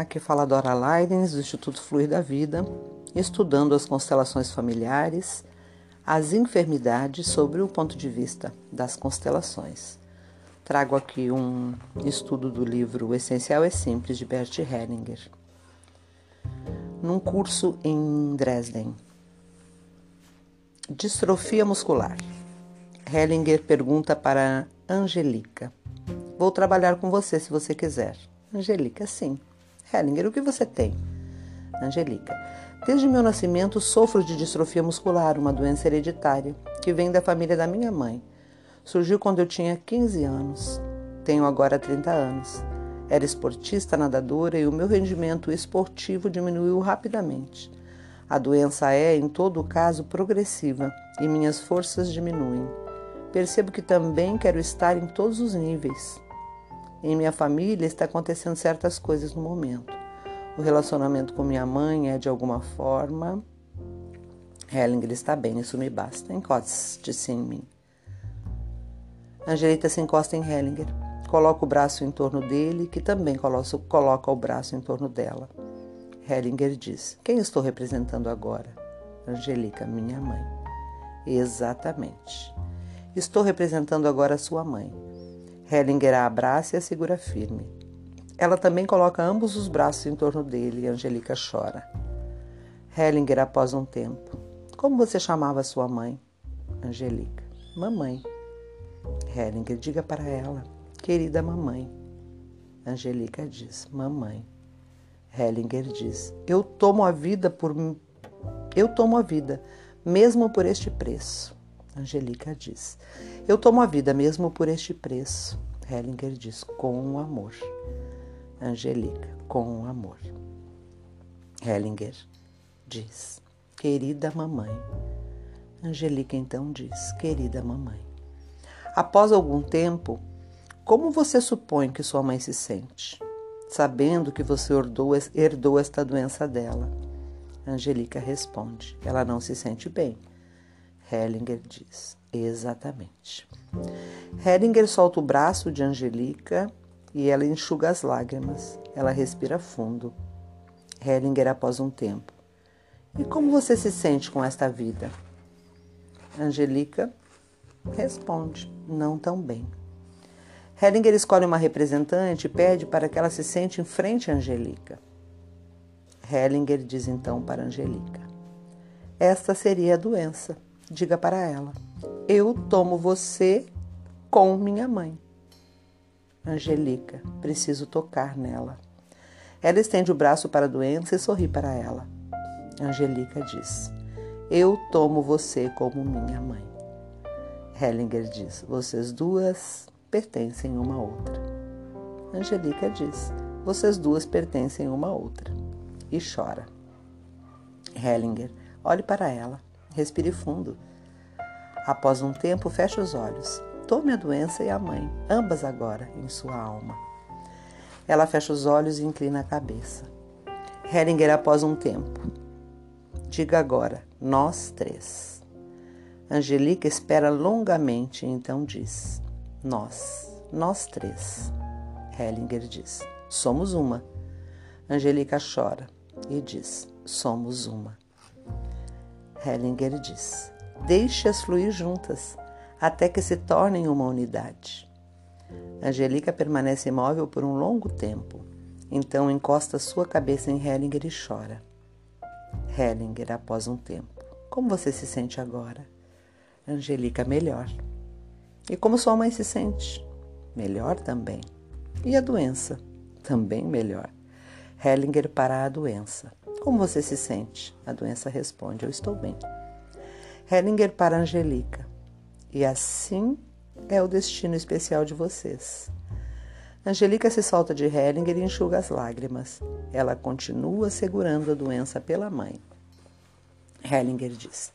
Aqui fala Dora Leidens, do Instituto Fluir da Vida, estudando as constelações familiares, as enfermidades sobre o ponto de vista das constelações. Trago aqui um estudo do livro O Essencial é Simples, de Bert Hellinger. Num curso em Dresden. Distrofia muscular. Hellinger pergunta para Angelica: Vou trabalhar com você se você quiser. Angelica, sim. Hellinger, o que você tem? Angelica, desde meu nascimento sofro de distrofia muscular, uma doença hereditária que vem da família da minha mãe. Surgiu quando eu tinha 15 anos. Tenho agora 30 anos. Era esportista nadadora e o meu rendimento esportivo diminuiu rapidamente. A doença é, em todo caso, progressiva e minhas forças diminuem. Percebo que também quero estar em todos os níveis. Em minha família está acontecendo certas coisas no momento. O relacionamento com minha mãe é de alguma forma. Hellinger está bem, isso me basta. Encoste-se em mim. Angelita se encosta em Hellinger. Coloca o braço em torno dele, que também coloca o braço em torno dela. Hellinger diz: Quem estou representando agora? Angelica, minha mãe. Exatamente. Estou representando agora sua mãe. Hellinger a abraça e a segura firme. Ela também coloca ambos os braços em torno dele e Angelica chora. Hellinger, após um tempo. Como você chamava sua mãe? Angelica. Mamãe. Hellinger, diga para ela. Querida mamãe. Angelica diz: Mamãe. Hellinger diz: Eu tomo a vida por eu tomo a vida, mesmo por este preço. Angelica diz: Eu tomo a vida mesmo por este preço. Hellinger diz: Com amor. Angelica: Com amor. Hellinger diz: Querida mamãe. Angelica então diz: Querida mamãe. Após algum tempo, como você supõe que sua mãe se sente, sabendo que você herdou, esta doença dela? Angelica responde: Ela não se sente bem. Hellinger diz: Exatamente. Hellinger solta o braço de Angelica e ela enxuga as lágrimas. Ela respira fundo. Hellinger, após um tempo: E como você se sente com esta vida? Angelica responde: Não tão bem. Hellinger escolhe uma representante e pede para que ela se sente em frente a Angelica. Hellinger diz então para Angelica: Esta seria a doença diga para ela: Eu tomo você com minha mãe. Angelica, preciso tocar nela. Ela estende o braço para a doença e sorri para ela. Angelica diz: Eu tomo você como minha mãe. Hellinger diz: Vocês duas pertencem uma à outra. Angelica diz: Vocês duas pertencem uma à outra. E chora. Hellinger, olhe para ela. Respire fundo. Após um tempo, feche os olhos. Tome a doença e a mãe, ambas agora em sua alma. Ela fecha os olhos e inclina a cabeça. Heringer, após um tempo. Diga agora, nós três. Angelica espera longamente e então diz: Nós, nós três. Hellinger diz: Somos uma. Angelica chora e diz: Somos uma. Hellinger diz: Deixe-as fluir juntas, até que se tornem uma unidade. Angelica permanece imóvel por um longo tempo. Então encosta sua cabeça em Hellinger e chora. Hellinger, após um tempo. Como você se sente agora? Angelica, melhor. E como sua mãe se sente? Melhor também. E a doença? Também melhor. Hellinger para a doença. Como você se sente? A doença responde: Eu estou bem. Hellinger para Angelica. E assim é o destino especial de vocês. Angelica se solta de Hellinger e enxuga as lágrimas. Ela continua segurando a doença pela mãe. Hellinger diz: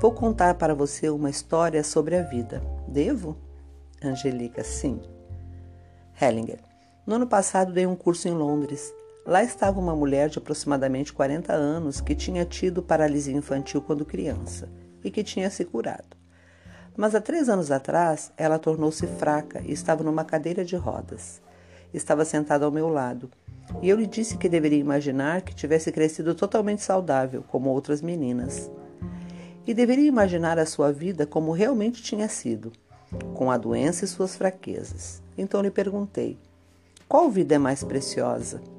Vou contar para você uma história sobre a vida. Devo? Angelica, sim. Hellinger: No ano passado dei um curso em Londres. Lá estava uma mulher de aproximadamente 40 anos que tinha tido paralisia infantil quando criança e que tinha se curado. Mas há três anos atrás ela tornou-se fraca e estava numa cadeira de rodas. Estava sentada ao meu lado E eu lhe disse que deveria imaginar que tivesse crescido totalmente saudável, como outras meninas. E deveria imaginar a sua vida como realmente tinha sido, com a doença e suas fraquezas. Então lhe perguntei: qual vida é mais preciosa?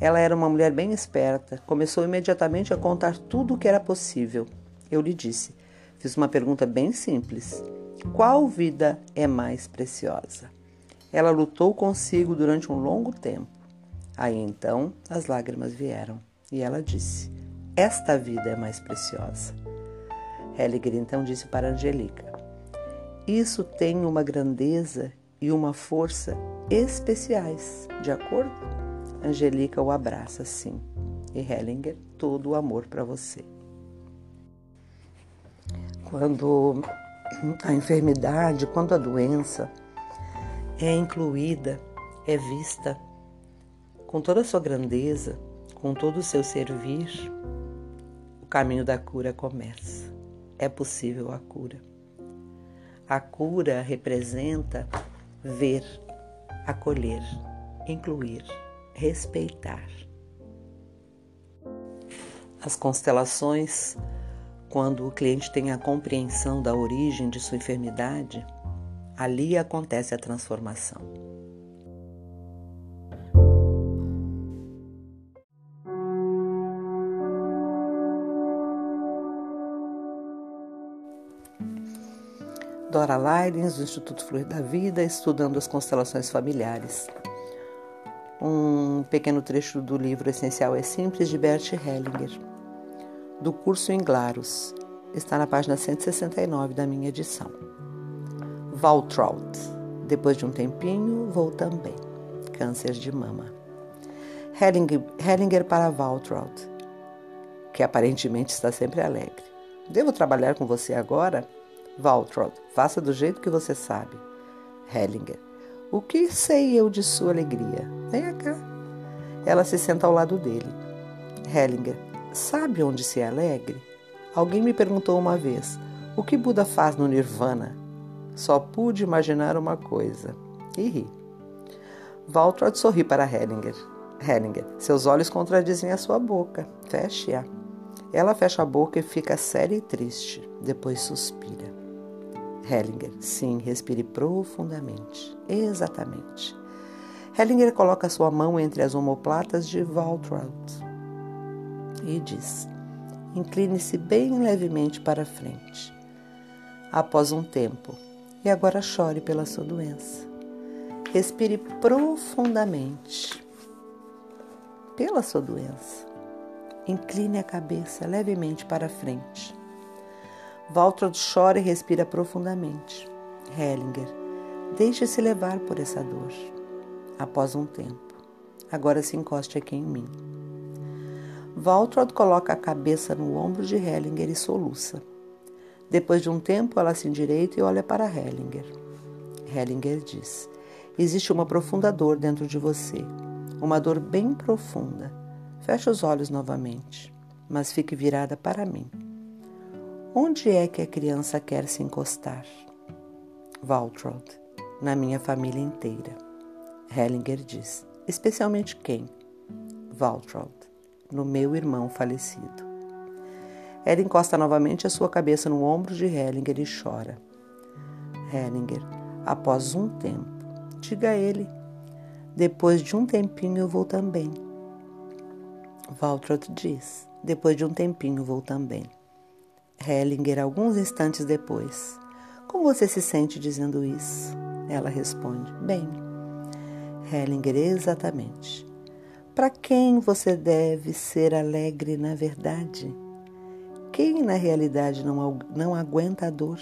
Ela era uma mulher bem esperta, começou imediatamente a contar tudo o que era possível. Eu lhe disse: fiz uma pergunta bem simples. Qual vida é mais preciosa? Ela lutou consigo durante um longo tempo. Aí então as lágrimas vieram e ela disse: Esta vida é mais preciosa. Helliger então disse para Angelica: Isso tem uma grandeza e uma força especiais, de acordo? Angelica o abraça sim. E Hellinger, todo o amor para você. Quando a enfermidade, quando a doença é incluída, é vista com toda a sua grandeza, com todo o seu servir, o caminho da cura começa. É possível a cura. A cura representa ver, acolher, incluir, respeitar. As constelações quando o cliente tem a compreensão da origem de sua enfermidade, ali acontece a transformação. Dora Leidens, do Instituto Flor da Vida, estudando as constelações familiares. Um pequeno trecho do livro Essencial é Simples, de Bert Hellinger do curso em Glarus. Está na página 169 da minha edição. Valtraut. Depois de um tempinho, vou também. Câncer de mama. Hellinger, Hellinger para Valtraut, que aparentemente está sempre alegre. Devo trabalhar com você agora? Valtraut, faça do jeito que você sabe. Hellinger, o que sei eu de sua alegria? Venha cá. Ela se senta ao lado dele. Hellinger, Sabe onde se é alegre? Alguém me perguntou uma vez: o que Buda faz no Nirvana? Só pude imaginar uma coisa e ri. Waltraud sorri para Hellinger. Hellinger, seus olhos contradizem a sua boca. Feche-a. Ela fecha a boca e fica séria e triste. Depois suspira. Hellinger, sim, respire profundamente. Exatamente. Hellinger coloca sua mão entre as omoplatas de Waltraud e diz: Incline-se bem levemente para frente. Após um tempo, e agora chore pela sua doença. Respire profundamente pela sua doença. Incline a cabeça levemente para frente. Waltraud chora e respira profundamente. Hellinger, deixe-se levar por essa dor. Após um tempo, agora se encoste aqui em mim. Waltraud coloca a cabeça no ombro de Hellinger e soluça. Depois de um tempo, ela se endireita e olha para Hellinger. Hellinger diz: Existe uma profunda dor dentro de você, uma dor bem profunda. Feche os olhos novamente, mas fique virada para mim. Onde é que a criança quer se encostar? Waltraud, na minha família inteira. Hellinger diz: Especialmente quem? Waltraud no meu irmão falecido. Ela encosta novamente a sua cabeça no ombro de Hellinger e chora. Hellinger, após um tempo, diga a ele, depois de um tempinho eu vou também. Waltraud diz, depois de um tempinho vou também. Hellinger, alguns instantes depois, como você se sente dizendo isso? Ela responde, bem. Hellinger, exatamente. Para quem você deve ser alegre na verdade? Quem na realidade não, não aguenta a dor?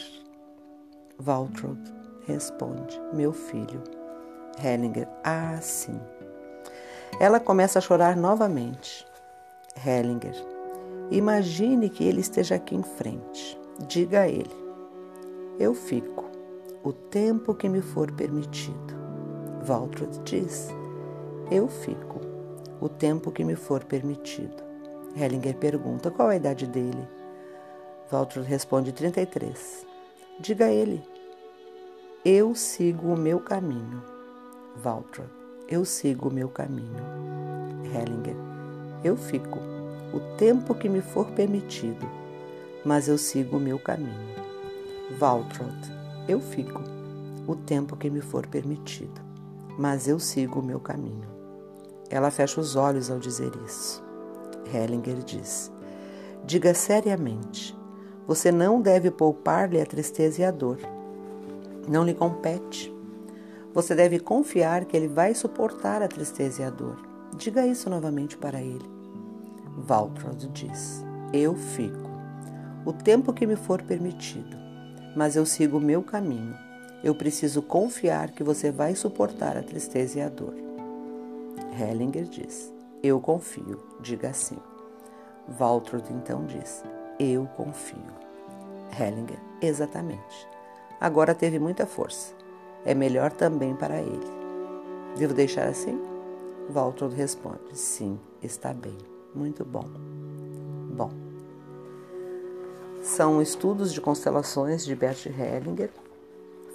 Waltraud responde: Meu filho. Hellinger: Ah, sim. Ela começa a chorar novamente. Hellinger: Imagine que ele esteja aqui em frente. Diga a ele: Eu fico o tempo que me for permitido. Waltraud diz: Eu fico o tempo que me for permitido. Hellinger pergunta qual a idade dele. Walter responde 33. Diga a ele, eu sigo o meu caminho. Walter, Eu sigo o meu caminho. Hellinger. Eu fico o tempo que me for permitido, mas eu sigo o meu caminho. Waltraud. Eu fico o tempo que me for permitido, mas eu sigo o meu caminho. Ela fecha os olhos ao dizer isso. Hellinger diz: Diga seriamente, você não deve poupar-lhe a tristeza e a dor. Não lhe compete. Você deve confiar que ele vai suportar a tristeza e a dor. Diga isso novamente para ele. Waltraud diz: Eu fico, o tempo que me for permitido, mas eu sigo o meu caminho. Eu preciso confiar que você vai suportar a tristeza e a dor. Hellinger diz: Eu confio, diga assim. Waltraud então diz: Eu confio. Hellinger, exatamente. Agora teve muita força. É melhor também para ele. Devo deixar assim? Waltraud responde: Sim, está bem. Muito bom. Bom. São estudos de constelações de Bert Hellinger,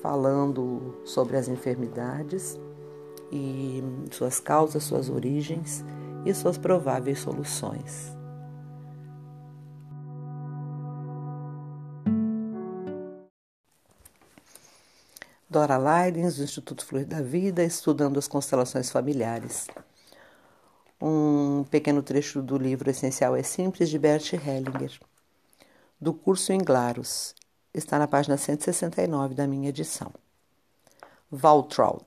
falando sobre as enfermidades e suas causas, suas origens e suas prováveis soluções. Dora Leidens, do Instituto Flor da Vida, estudando as constelações familiares. Um pequeno trecho do livro Essencial é Simples, de Bert Hellinger, do curso em Glarus. Está na página 169 da minha edição. Valtraud.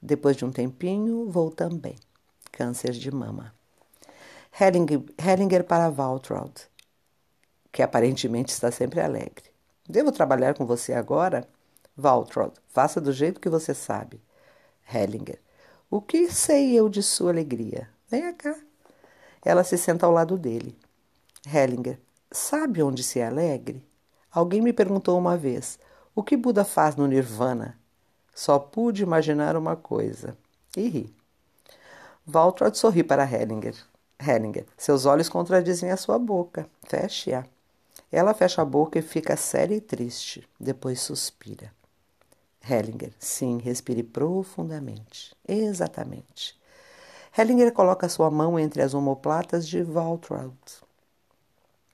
Depois de um tempinho, vou também. Câncer de mama. Hellinger, Hellinger para Valtraud, que aparentemente está sempre alegre. Devo trabalhar com você agora? Waltraud, faça do jeito que você sabe. Hellinger, o que sei eu de sua alegria? Venha cá. Ela se senta ao lado dele. Hellinger, sabe onde se é alegre? Alguém me perguntou uma vez: o que Buda faz no Nirvana? Só pude imaginar uma coisa. E ri. Waltraud sorri para Hellinger. Hellinger, seus olhos contradizem a sua boca. Feche-a. Ela fecha a boca e fica séria e triste. Depois suspira. Hellinger, sim, respire profundamente. Exatamente. Hellinger coloca sua mão entre as omoplatas de Waltraud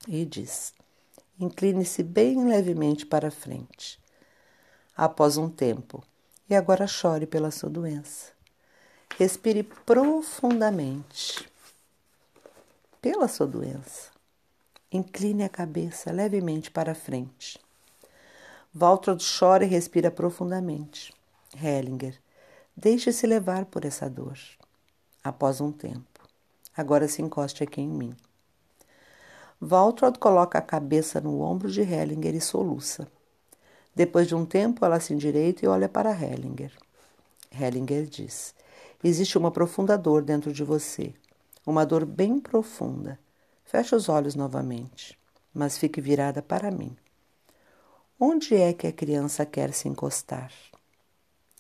e diz: Incline-se bem levemente para frente. Após um tempo, e agora chore pela sua doença. Respire profundamente pela sua doença. Incline a cabeça levemente para frente. Waltraud chora e respira profundamente. Hellinger, deixe-se levar por essa dor. Após um tempo, agora se encoste aqui em mim. Waltraud coloca a cabeça no ombro de Hellinger e soluça. Depois de um tempo, ela se endireita e olha para Hellinger. Hellinger diz: Existe uma profunda dor dentro de você, uma dor bem profunda. Feche os olhos novamente, mas fique virada para mim. Onde é que a criança quer se encostar?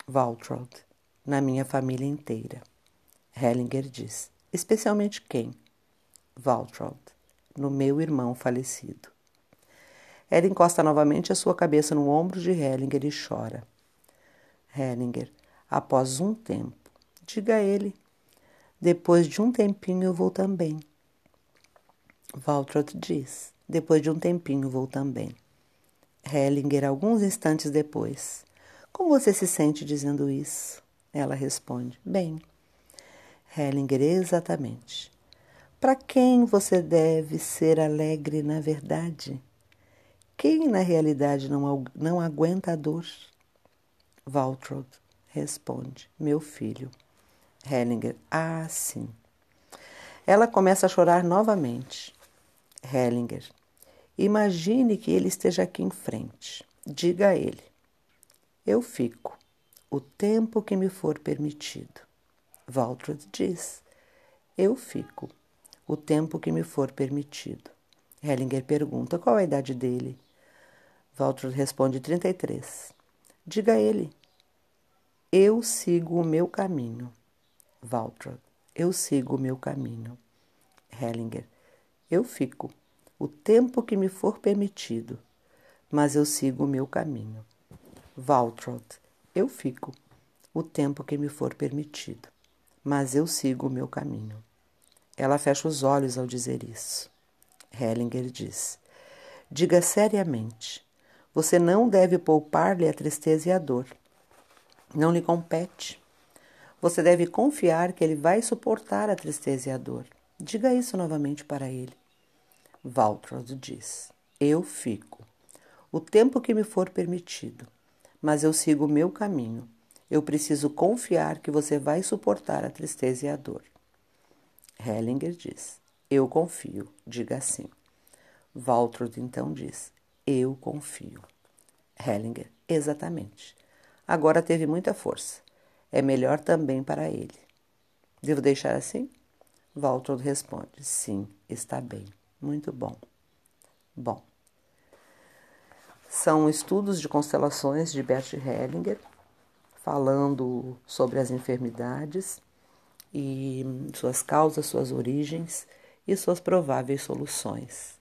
Waltraud, na minha família inteira. Hellinger diz: especialmente quem? Waltraud, no meu irmão falecido. Ela encosta novamente a sua cabeça no ombro de Hellinger e chora. Hellinger, após um tempo, diga a ele: depois de um tempinho eu vou também. Waltraud diz: depois de um tempinho vou também. Hellinger, alguns instantes depois. Como você se sente dizendo isso? Ela responde: Bem. Hellinger, exatamente. Para quem você deve ser alegre na verdade? Quem na realidade não, não aguenta a dor? Waltraud responde: Meu filho. Hellinger: Ah, sim. Ela começa a chorar novamente. Hellinger: Imagine que ele esteja aqui em frente. Diga a ele: Eu fico o tempo que me for permitido. Waltraud diz: Eu fico o tempo que me for permitido. Hellinger pergunta: Qual a idade dele? Waltraud responde: 33. Diga a ele: Eu sigo o meu caminho. Waltraud: Eu sigo o meu caminho. Hellinger: Eu fico o tempo que me for permitido, mas eu sigo o meu caminho. Waltraud, eu fico o tempo que me for permitido. mas eu sigo o meu caminho. Ela fecha os olhos ao dizer isso. Hellinger diz: Diga seriamente. Você não deve poupar-lhe a tristeza e a dor. Não lhe compete. Você deve confiar que ele vai suportar a tristeza e a dor. Diga isso novamente para ele. Waltraud diz: Eu fico. O tempo que me for permitido. Mas eu sigo o meu caminho. Eu preciso confiar que você vai suportar a tristeza e a dor. Hellinger diz: Eu confio. Diga assim. Waltraud então diz: Eu confio. Hellinger: Exatamente. Agora teve muita força. É melhor também para ele. Devo deixar assim? Waltraud responde: Sim, está bem. Muito bom. Bom. São estudos de constelações de Bert Hellinger, falando sobre as enfermidades e suas causas, suas origens e suas prováveis soluções.